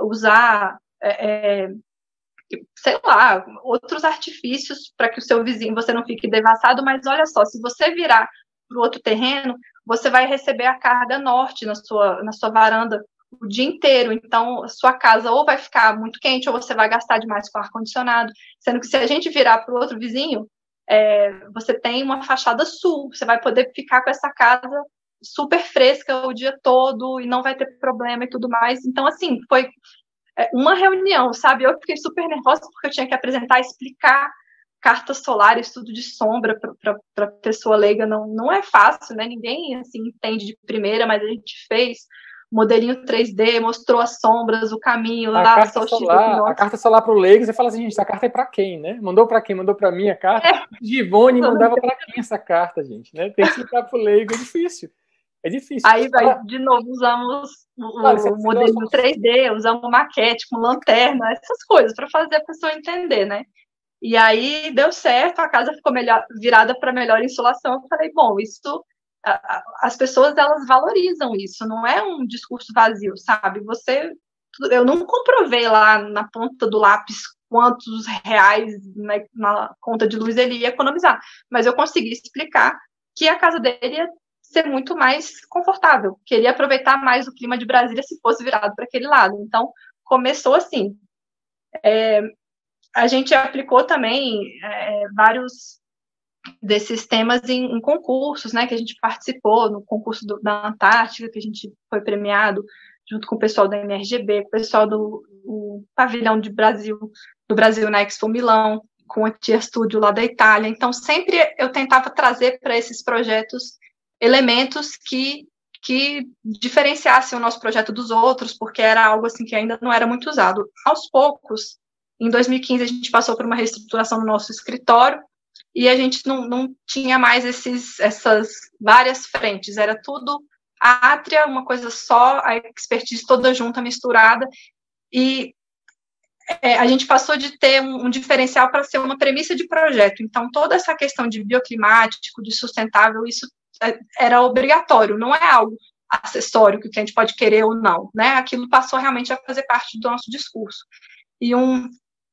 usar, é, é sei lá, outros artifícios para que o seu vizinho, você não fique devassado, mas olha só, se você virar para o outro terreno, você vai receber a carga norte na sua, na sua varanda o dia inteiro. Então, sua casa ou vai ficar muito quente, ou você vai gastar demais com ar-condicionado. Sendo que se a gente virar para o outro vizinho, é, você tem uma fachada sul, você vai poder ficar com essa casa super fresca o dia todo e não vai ter problema e tudo mais. Então, assim, foi é, uma reunião, sabe? Eu fiquei super nervosa porque eu tinha que apresentar, explicar carta solar, estudo de sombra para pessoa leiga não, não é fácil, né? Ninguém assim entende de primeira, mas a gente fez modelinho 3D, mostrou as sombras, o caminho, a lá, carta solar, A carta solar para o leigo, você fala assim, gente, essa carta é para quem, né? Mandou para quem? Mandou para mim a carta? É. Givone mandava para quem essa carta, gente, né? Tem que explicar para o leigo, é difícil. É difícil. Aí vai, de novo, usamos o, claro, o modelo 3D, usamos maquete com lanterna, essas coisas, para fazer a pessoa entender, né? E aí deu certo, a casa ficou melhor, virada para melhor insolação. Eu falei, bom, isso as pessoas elas valorizam isso, não é um discurso vazio, sabe? Você, eu não comprovei lá na ponta do lápis quantos reais na, na conta de luz ele ia economizar, mas eu consegui explicar que a casa dele ia ser muito mais confortável, que ele ia aproveitar mais o clima de Brasília se fosse virado para aquele lado. Então começou assim. É, a gente aplicou também é, vários desses temas em, em, concursos, né, que a gente participou, no concurso do, da Antártica, que a gente foi premiado junto com o pessoal da MRGB, com o pessoal do pavilhão de Brasil, do Brasil na Expo Milão, com o Tia Studio lá da Itália. Então, sempre eu tentava trazer para esses projetos elementos que que diferenciassem o nosso projeto dos outros, porque era algo assim que ainda não era muito usado. Aos poucos, em 2015 a gente passou por uma reestruturação no nosso escritório, e a gente não, não tinha mais esses, essas várias frentes, era tudo a átria, uma coisa só, a expertise toda junta, misturada, e é, a gente passou de ter um, um diferencial para ser uma premissa de projeto. Então, toda essa questão de bioclimático, de sustentável, isso é, era obrigatório, não é algo acessório que a gente pode querer ou não, né? Aquilo passou realmente a fazer parte do nosso discurso. E um,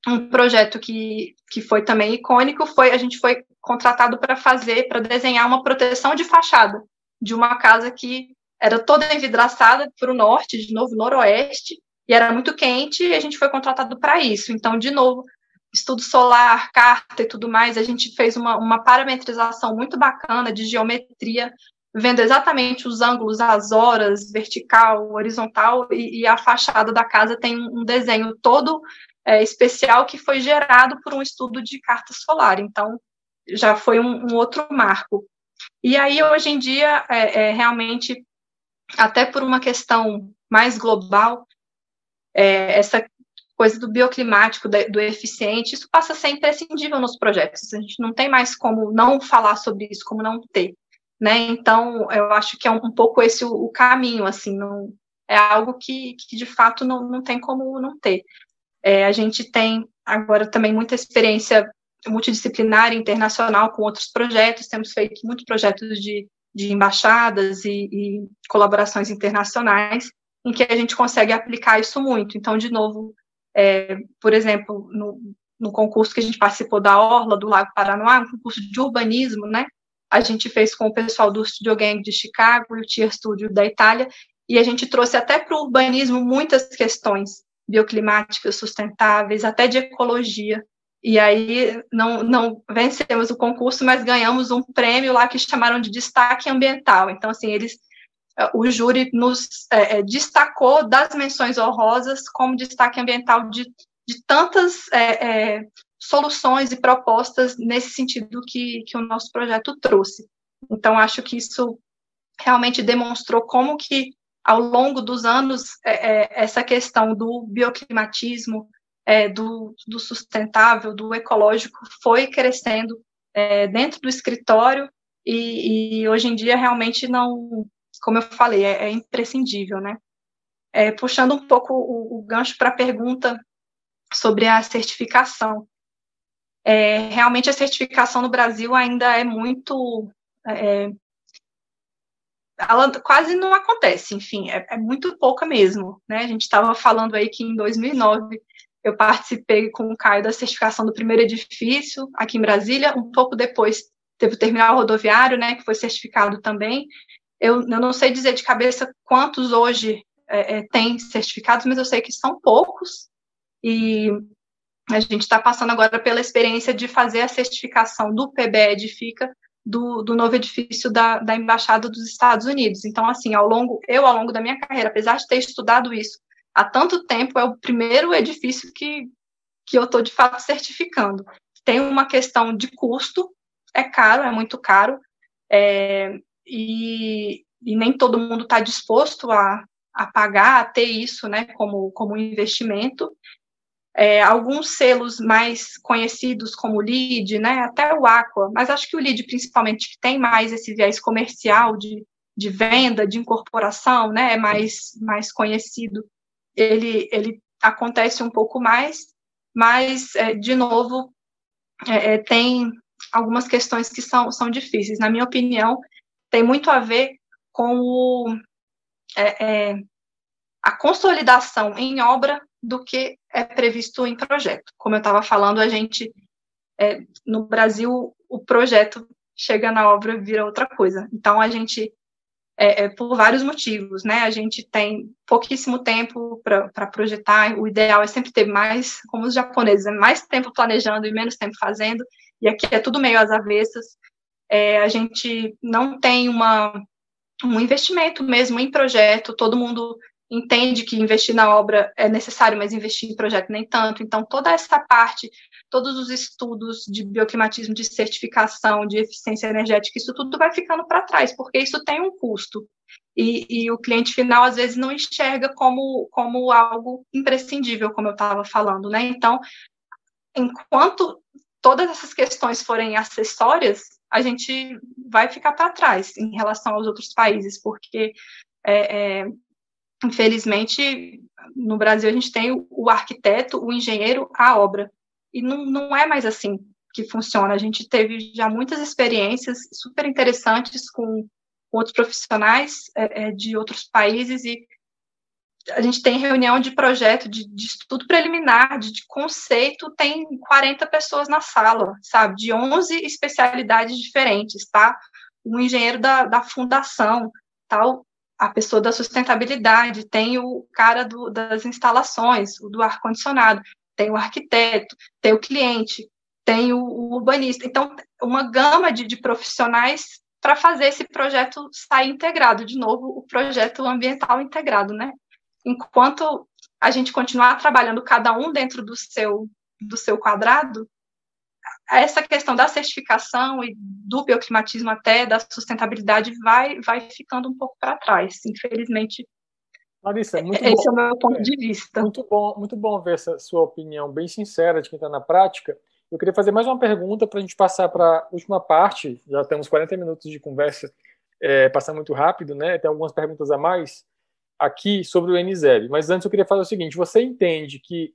um projeto que, que foi também icônico foi a gente foi contratado para fazer, para desenhar uma proteção de fachada de uma casa que era toda envidraçada para o norte, de novo noroeste, e era muito quente, e a gente foi contratado para isso. Então, de novo, estudo solar, carta e tudo mais, a gente fez uma, uma parametrização muito bacana de geometria, vendo exatamente os ângulos, as horas, vertical, horizontal, e, e a fachada da casa tem um desenho todo é, especial que foi gerado por um estudo de carta solar. Então, já foi um, um outro marco. E aí, hoje em dia, é, é, realmente, até por uma questão mais global, é, essa coisa do bioclimático, do eficiente, isso passa a ser imprescindível nos projetos. A gente não tem mais como não falar sobre isso, como não ter. Né? Então, eu acho que é um, um pouco esse o, o, caminho, assim, não, é algo que, que de fato não, não tem como não ter. É, a gente tem agora também muita experiência multidisciplinar internacional com outros projetos, temos feito muitos projetos de, de embaixadas e, e colaborações internacionais, em que a gente consegue aplicar isso muito. Então, de novo, é, por exemplo, no, no, concurso que a gente participou da Orla, do Lago Paranoá, um concurso de urbanismo, né? A gente fez com o pessoal do Studio Gang de Chicago o Tier Studio da Itália, e a gente trouxe até para o urbanismo muitas questões bioclimáticas sustentáveis, até de ecologia. E aí não, não vencemos o concurso, mas ganhamos um prêmio lá que chamaram de destaque ambiental. Então, assim, eles o júri nos é, destacou das menções honrosas como destaque ambiental de, de tantas é, é, soluções e propostas nesse sentido que, que o nosso projeto trouxe. Então, acho que isso realmente demonstrou como que ao longo dos anos, é, é, essa questão do bioclimatismo, é, do, do, sustentável, do ecológico, foi crescendo é, dentro do escritório e, e, hoje em dia realmente não, como eu falei, é, é imprescindível, né? É, puxando um pouco o, o gancho para a pergunta sobre a certificação. realmente a certificação no Brasil ainda é muito ela quase não acontece, enfim, é, é muito pouca mesmo, né? A gente estava falando aí que em 2009 eu participei com o Caio da certificação do primeiro edifício aqui em Brasília, um pouco depois teve o terminal rodoviário, né, que foi certificado também. Eu, eu não sei dizer de cabeça quantos hoje é, é, tem certificados, mas eu sei que são poucos, e a gente está passando agora pela experiência de fazer a certificação do PBE Edifica do, do novo edifício da, da Embaixada dos Estados Unidos. Então, assim, ao longo, eu, ao longo da minha carreira, apesar de ter estudado isso há tanto tempo, é o primeiro edifício que, que eu estou, de fato, certificando. Tem uma questão de custo, é caro, é muito caro, é, e, e nem todo mundo está disposto a, a pagar, a ter isso né, como, como investimento. É, alguns selos mais conhecidos como LEED, né, até o Aqua, mas acho que o LEED principalmente que tem mais esse viés comercial de, de venda, de incorporação, né, é mais, mais conhecido. Ele, ele acontece um pouco mais, mas, é, de novo, é, é, tem algumas questões que são, são difíceis. Na minha opinião, tem muito a ver com o, é, é, a consolidação em obra do que é previsto em projeto. Como eu estava falando, a gente, é, no Brasil, o projeto chega na obra vira outra coisa. Então, a gente, é, é, por vários motivos, né? A gente tem pouquíssimo tempo para projetar, o ideal é sempre ter mais, como os japoneses, é mais tempo planejando e menos tempo fazendo, e aqui é tudo meio às avessas. É, a gente não tem uma, um investimento mesmo em projeto, todo mundo entende que investir na obra é necessário, mas investir em projeto nem tanto. Então, toda essa parte, todos os estudos de bioclimatismo, de certificação, de eficiência energética, isso tudo vai ficando para trás, porque isso tem um custo. E, e, o cliente final, às vezes, não enxerga como, como algo imprescindível, como eu estava falando, né? Então, enquanto todas essas questões forem acessórias, a gente vai ficar para trás em relação aos outros países, porque é, é, infelizmente, no Brasil a gente tem o, arquiteto, o engenheiro, a obra. E não, não é mais assim que funciona. A gente teve já muitas experiências super interessantes com outros profissionais é, é, de outros países e a gente tem reunião de projeto, de, de estudo preliminar, de, de, conceito, tem 40 pessoas na sala, sabe, de 11 especialidades diferentes, tá? Um engenheiro da, da fundação, tal, a pessoa da sustentabilidade, tem o cara do, das instalações, o do ar-condicionado, tem o arquiteto, tem o cliente, tem o, o urbanista. Então, uma gama de, de profissionais para fazer esse projeto sair integrado, de novo, o projeto ambiental integrado, né? Enquanto a gente continuar trabalhando cada um dentro do seu, do seu quadrado, essa questão da certificação e do bioclimatismo até da sustentabilidade vai vai ficando um pouco para trás, infelizmente. Larissa, muito esse bom. é o meu ponto de vista. Muito bom, muito bom ver essa sua opinião bem sincera de quem está na prática. Eu queria fazer mais uma pergunta para a gente passar para a última parte. Já temos 40 minutos de conversa, é, passar muito rápido, né? Tem algumas perguntas a mais aqui sobre o NZEB. Mas antes eu queria fazer o seguinte: você entende que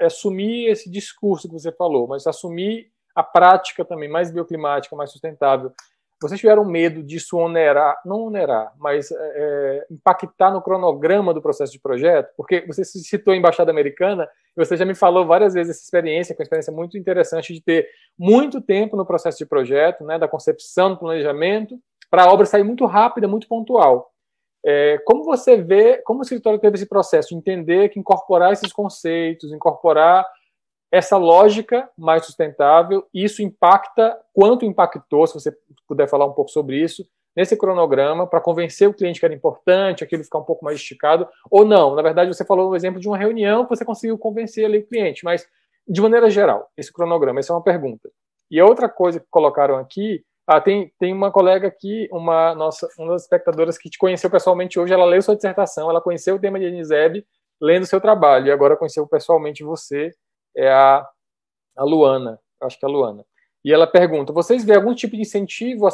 assumir esse discurso que você falou, mas assumir a prática também mais bioclimática, mais sustentável. Vocês tiveram medo disso onerar, não onerar, mas é, é, impactar no cronograma do processo de projeto? Porque você citou a Embaixada Americana, e você já me falou várias vezes essa experiência, que é uma experiência muito interessante de ter muito tempo no processo de projeto, né, da concepção, do planejamento, para a obra sair muito rápida, muito pontual. É, como você vê, como o escritório teve esse processo de entender que incorporar esses conceitos, incorporar essa lógica mais sustentável, isso impacta, quanto impactou, se você puder falar um pouco sobre isso, nesse cronograma, para convencer o cliente que era importante, aquilo ficar um pouco mais esticado, ou não. Na verdade, você falou um exemplo de uma reunião que você conseguiu convencer ali o cliente, mas de maneira geral, esse cronograma, essa é uma pergunta. E a outra coisa que colocaram aqui, ah, tem, tem uma colega aqui, uma nossa, uma das espectadoras que te conheceu pessoalmente hoje, ela leu sua dissertação, ela conheceu o tema de Aniseb lendo seu trabalho, e agora conheceu pessoalmente você, é a, a Luana, acho que é a Luana. E ela pergunta: vocês vêem algum tipo de incentivo a,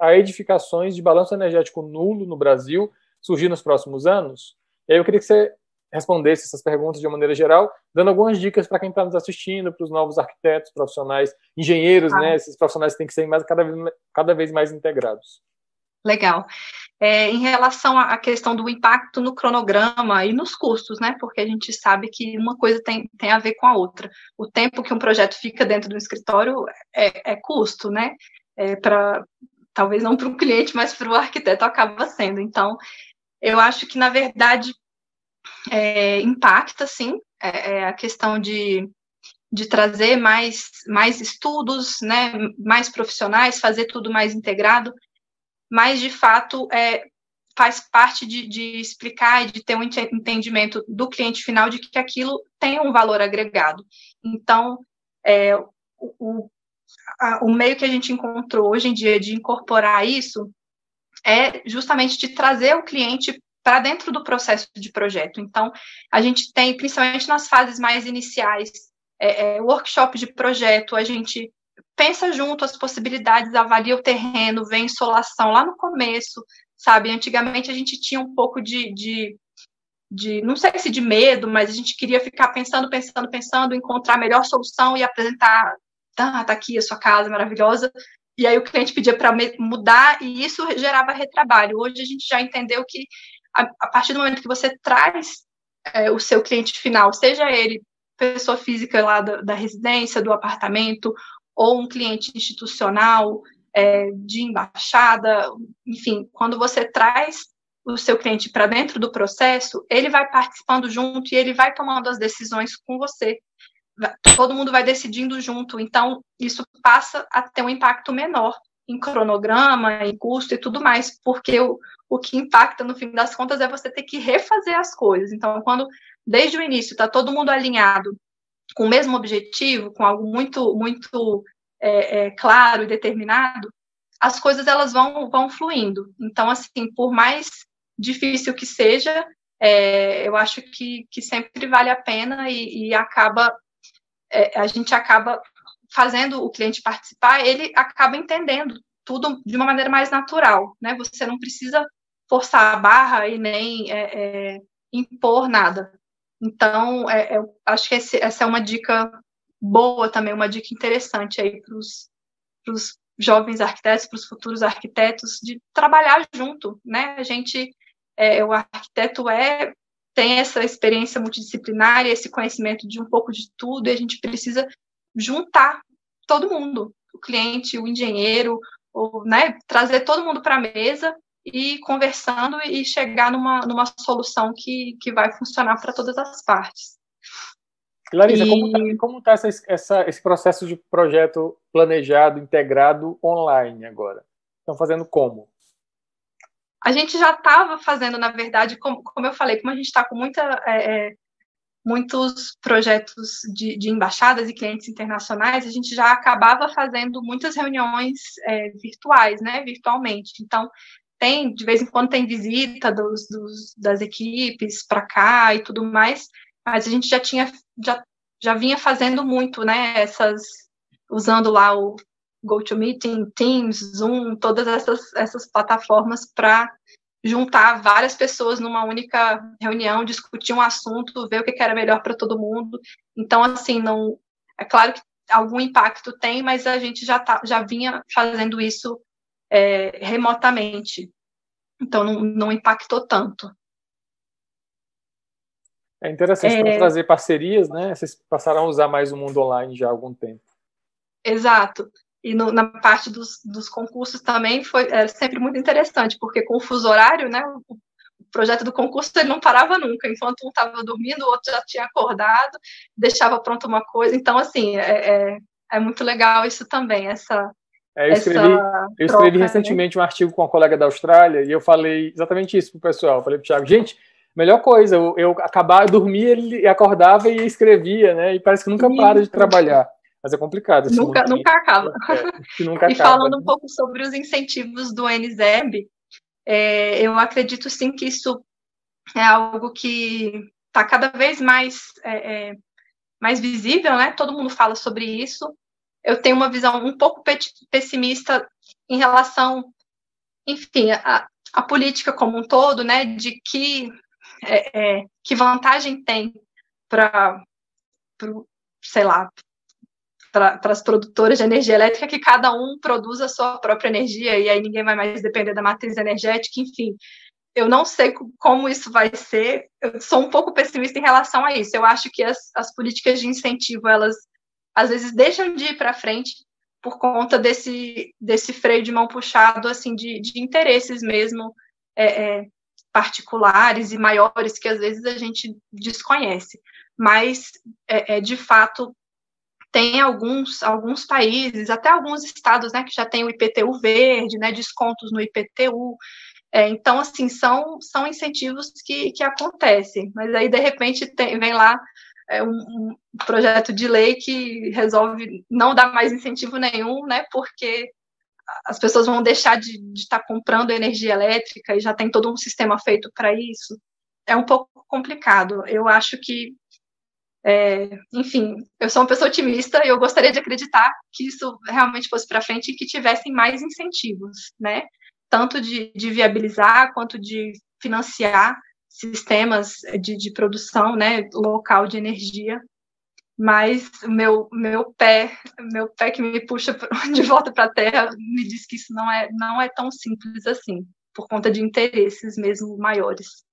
a edificações de balanço energético nulo no Brasil surgir nos próximos anos? E aí eu queria que você respondesse essas perguntas de uma maneira geral, dando algumas dicas para quem está nos assistindo, para os novos arquitetos, profissionais, engenheiros, ah. né? Esses profissionais têm que ser mais, cada, vez, cada vez mais integrados. Legal. É, em relação à questão do impacto no cronograma e nos custos, né? Porque a gente sabe que uma coisa tem, tem a ver com a outra. O tempo que um projeto fica dentro do escritório é, é custo, né? É para talvez não para o cliente, mas para o arquiteto acaba sendo. Então, eu acho que na verdade é, impacta, sim, é, é a questão de, de trazer mais, mais estudos, né? Mais profissionais, fazer tudo mais integrado mas de fato é, faz parte de, de, explicar e de ter um entendimento do cliente final de que aquilo tem um valor agregado. Então, é, o, a, o meio que a gente encontrou hoje em dia de incorporar isso é justamente de trazer o cliente para dentro do processo de projeto. Então, a gente tem, principalmente nas fases mais iniciais, é, é, workshop de projeto, a gente pensa junto as possibilidades, avalia o terreno, vê insolação lá no começo, sabe? Antigamente a gente tinha um pouco de, de, de, não sei se de medo, mas a gente queria ficar pensando, pensando, pensando, encontrar a melhor solução e apresentar, tá, tá aqui a sua casa maravilhosa. E aí o cliente pedia para mudar e isso gerava retrabalho. Hoje a gente já entendeu que a, a partir do momento que você traz é, o seu cliente final, seja ele pessoa física lá da, da residência, do apartamento, ou um cliente institucional, é, de embaixada, enfim, quando você traz o seu cliente para dentro do processo, ele vai participando junto e ele vai tomando as decisões com você. Todo mundo vai decidindo junto, então isso passa a ter um impacto menor em cronograma, em custo e tudo mais, porque o, o que impacta no fim das contas é você ter que refazer as coisas. Então, quando desde o início está todo mundo alinhado com o mesmo objetivo, com algo muito muito é, é, claro e determinado, as coisas elas vão vão fluindo. Então, assim, por mais difícil que seja, é, eu acho que, que sempre vale a pena e, e acaba é, a gente acaba fazendo o cliente participar, ele acaba entendendo tudo de uma maneira mais natural, né? Você não precisa forçar a barra e nem é, é, impor nada. Então, é, eu acho que esse, essa é uma dica boa também, uma dica interessante aí para os jovens arquitetos, para os futuros arquitetos, de trabalhar junto, né? A gente, é, o arquiteto é tem essa experiência multidisciplinar, esse conhecimento de um pouco de tudo, e a gente precisa juntar todo mundo, o cliente, o engenheiro, ou, né, trazer todo mundo para a mesa e conversando e chegar numa, numa solução que, que vai funcionar para todas as partes. Larissa, e... como está tá essa, essa, esse processo de projeto planejado, integrado online agora? Estão fazendo como? A gente já estava fazendo, na verdade, como, como eu falei, como a gente está com muita é, é, muitos projetos de, de, embaixadas e clientes internacionais, a gente já acabava fazendo muitas reuniões é, virtuais, né, virtualmente. Então, tem, de vez em quando tem visita dos, dos das equipes para cá e tudo mais, mas a gente já tinha, já, já vinha fazendo muito, né, essas, usando lá o GoToMeeting, Teams, Zoom, todas essas, essas plataformas para juntar várias pessoas numa única reunião, discutir um assunto, ver o que era melhor para todo mundo. Então, assim, não é claro que algum impacto tem, mas a gente já, tá, já vinha fazendo isso é, remotamente. Então, não, não impactou tanto. É interessante é... para trazer parcerias, né? Vocês passaram a usar mais o mundo online já há algum tempo. Exato e no, na parte dos, dos concursos também foi era sempre muito interessante, porque com o fuso horário, né, o, projeto do concurso ele não parava nunca, enquanto um estava dormindo, o outro já tinha acordado, deixava pronta uma coisa, então, assim, é, é, é muito legal isso também, essa, é, eu escrevi, eu escrevi né? recentemente né? um artigo com uma colega da Austrália e eu falei exatamente isso pro pessoal. Eu falei pro Thiago, gente, melhor coisa, eu, eu acabava, eu dormia, ele acordava e escrevia, né? E parece que nunca para de trabalhar. Mas é complicado. Nunca, nunca acaba. É, nunca e acaba, falando né? um pouco sobre os incentivos do NZEB, é, eu acredito sim que isso é algo que está cada vez mais, é, é, mais visível, né? Todo mundo fala sobre isso. Eu tenho uma visão um pouco pessimista em relação, enfim, a, a política como um todo, né? De que, é, é, que vantagem tem para sei lá, para as produtoras de energia elétrica que cada um produza a sua própria energia e aí ninguém vai mais depender da matriz energética, enfim. Eu não sei como isso vai ser, eu sou um pouco pessimista em relação a isso. Eu acho que as, as políticas de incentivo, elas às vezes deixam de ir para frente por conta desse, desse freio de mão puxado, assim, de, de interesses mesmo é, é, particulares e maiores que às vezes a gente desconhece. Mas, é, é de fato, tem alguns, alguns países, até alguns estados, né, que já tem o IPTU verde, né, descontos no IPTU, É, então, assim, são, são incentivos que, que acontecem, mas aí, de repente, tem, vem lá é, um, um, projeto de lei que resolve não dar mais incentivo nenhum, né, porque as pessoas vão deixar de, de estar comprando energia elétrica e já tem todo um sistema feito para isso. É um pouco complicado. Eu acho que é, enfim, eu sou uma pessoa otimista e eu gostaria de acreditar que isso realmente fosse para frente e que tivessem mais incentivos, né? Tanto de, de viabilizar quanto de financiar sistemas de, de, produção, né, local de energia. Mas meu meu pé, meu pé que me puxa de volta para a Terra, me diz que isso não é não é tão simples assim, por conta de interesses mesmo maiores.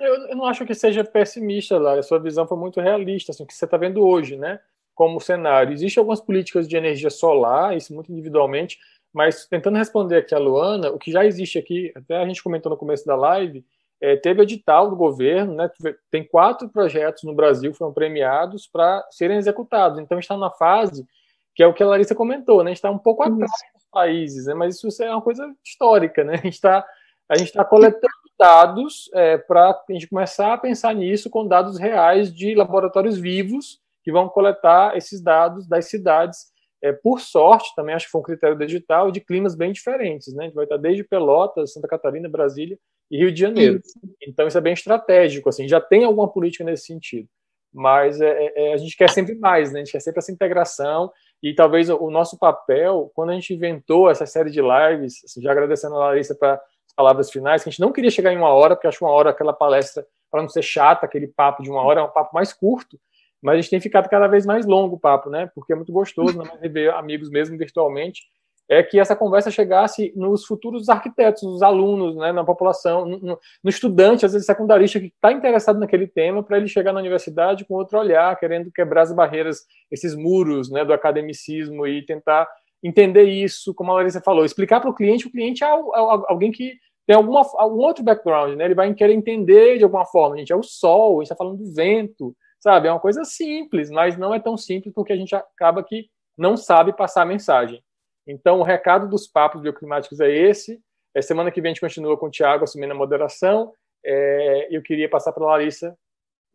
Eu, eu, não acho que seja pessimista lá, a sua visão foi muito realista, assim, o que você está vendo hoje, né, como cenário. Existem algumas políticas de energia solar, isso muito individualmente, mas tentando responder aqui a Luana, o que já existe aqui, até a gente comentou no começo da live, é, teve edital do governo, né, tem quatro projetos no Brasil que foram premiados para serem executados, então está na fase que é o que a Larissa comentou, né, a gente está um pouco atrás dos países, né, mas isso é uma coisa histórica, né, a gente está a gente está coletando dados é, para a gente começar a pensar nisso com dados reais de laboratórios vivos que vão coletar esses dados das cidades. É, por sorte, também acho que foi um critério digital de climas bem diferentes. Né? A gente vai estar desde Pelotas, Santa Catarina, Brasília e Rio de Janeiro. Isso. Então, isso é bem estratégico. Assim, já tem alguma política nesse sentido. Mas é, é, é, a gente quer sempre mais, né? a gente quer sempre essa integração. E talvez o nosso papel, quando a gente inventou essa série de lives, assim, já agradecendo a Larissa para palavras finais, que a gente não queria chegar em uma hora, porque acho uma hora aquela palestra, para não ser chata, aquele papo de uma hora, é um papo mais curto, mas a gente tem ficado cada vez mais longo o papo, né? Porque é muito gostoso, né? rever amigos mesmo virtualmente, é que essa conversa chegasse nos futuros arquitetos, nos alunos, né, na população, no, no estudante, às vezes secundarista, que está interessado naquele tema, para ele chegar na universidade com outro olhar, querendo quebrar as barreiras, esses muros né, do academicismo e tentar entender isso, como a Larissa falou, explicar para o cliente, o cliente é alguém que tem alguma, algum outro background, né? Ele vai querer entender de alguma forma. A gente é o sol, a gente está falando do vento, sabe? É uma coisa simples, mas não é tão simples porque a gente acaba que não sabe passar a mensagem. Então, o recado dos papos bioclimáticos é esse. É, semana que vem a gente continua com o Tiago assumindo a moderação. É, eu queria passar para a Larissa,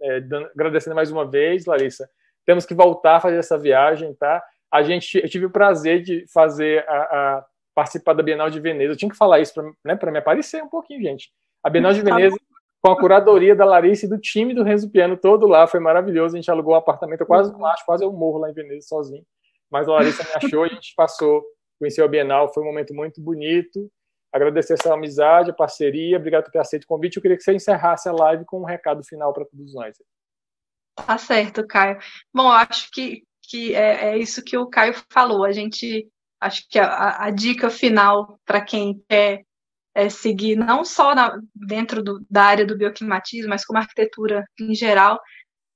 é, dando, agradecendo mais uma vez, Larissa. Temos que voltar a fazer essa viagem, tá? A gente, eu tive o prazer de fazer a, a participar da Bienal de Veneza. Eu tinha que falar isso para né, me aparecer um pouquinho, gente. A Bienal de tá Veneza, com a curadoria da Larissa e do time do Renzo Piano todo lá, foi maravilhoso. A gente alugou um apartamento, eu quase não acho, quase eu morro lá em Veneza sozinho. Mas a Larissa me achou e a gente passou, conheceu a Bienal, foi um momento muito bonito. Agradecer essa amizade, a parceria, obrigado por ter aceito o convite. Eu queria que você encerrasse a live com um recado final para todos nós. Tá certo, Caio. Bom, eu acho que, que é, é isso que o Caio falou. A gente acho que a, a dica final para quem quer é, seguir não só na, dentro do, da área do bioclimatismo, mas como arquitetura em geral,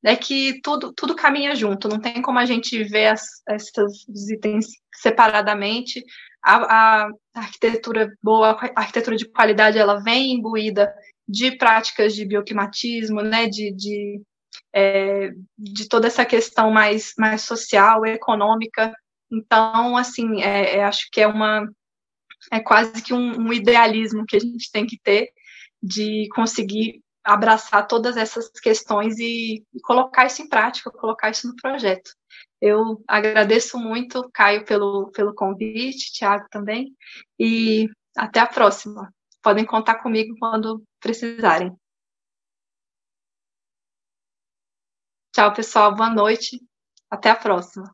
é que tudo, tudo caminha junto, não tem como a gente ver as, esses itens separadamente. A, a, arquitetura boa, a arquitetura de qualidade, ela vem imbuída de práticas de bioclimatismo, né, de, de, é, de toda essa questão mais, mais social, econômica, então, assim, é, é, acho que é uma é quase que um, um, idealismo que a gente tem que ter de conseguir abraçar todas essas questões e, e colocar isso em prática, colocar isso no projeto. Eu agradeço muito, Caio, pelo, pelo convite, Tiago também, e até a próxima. Podem contar comigo quando precisarem. Tchau, pessoal. Boa noite. Até a próxima.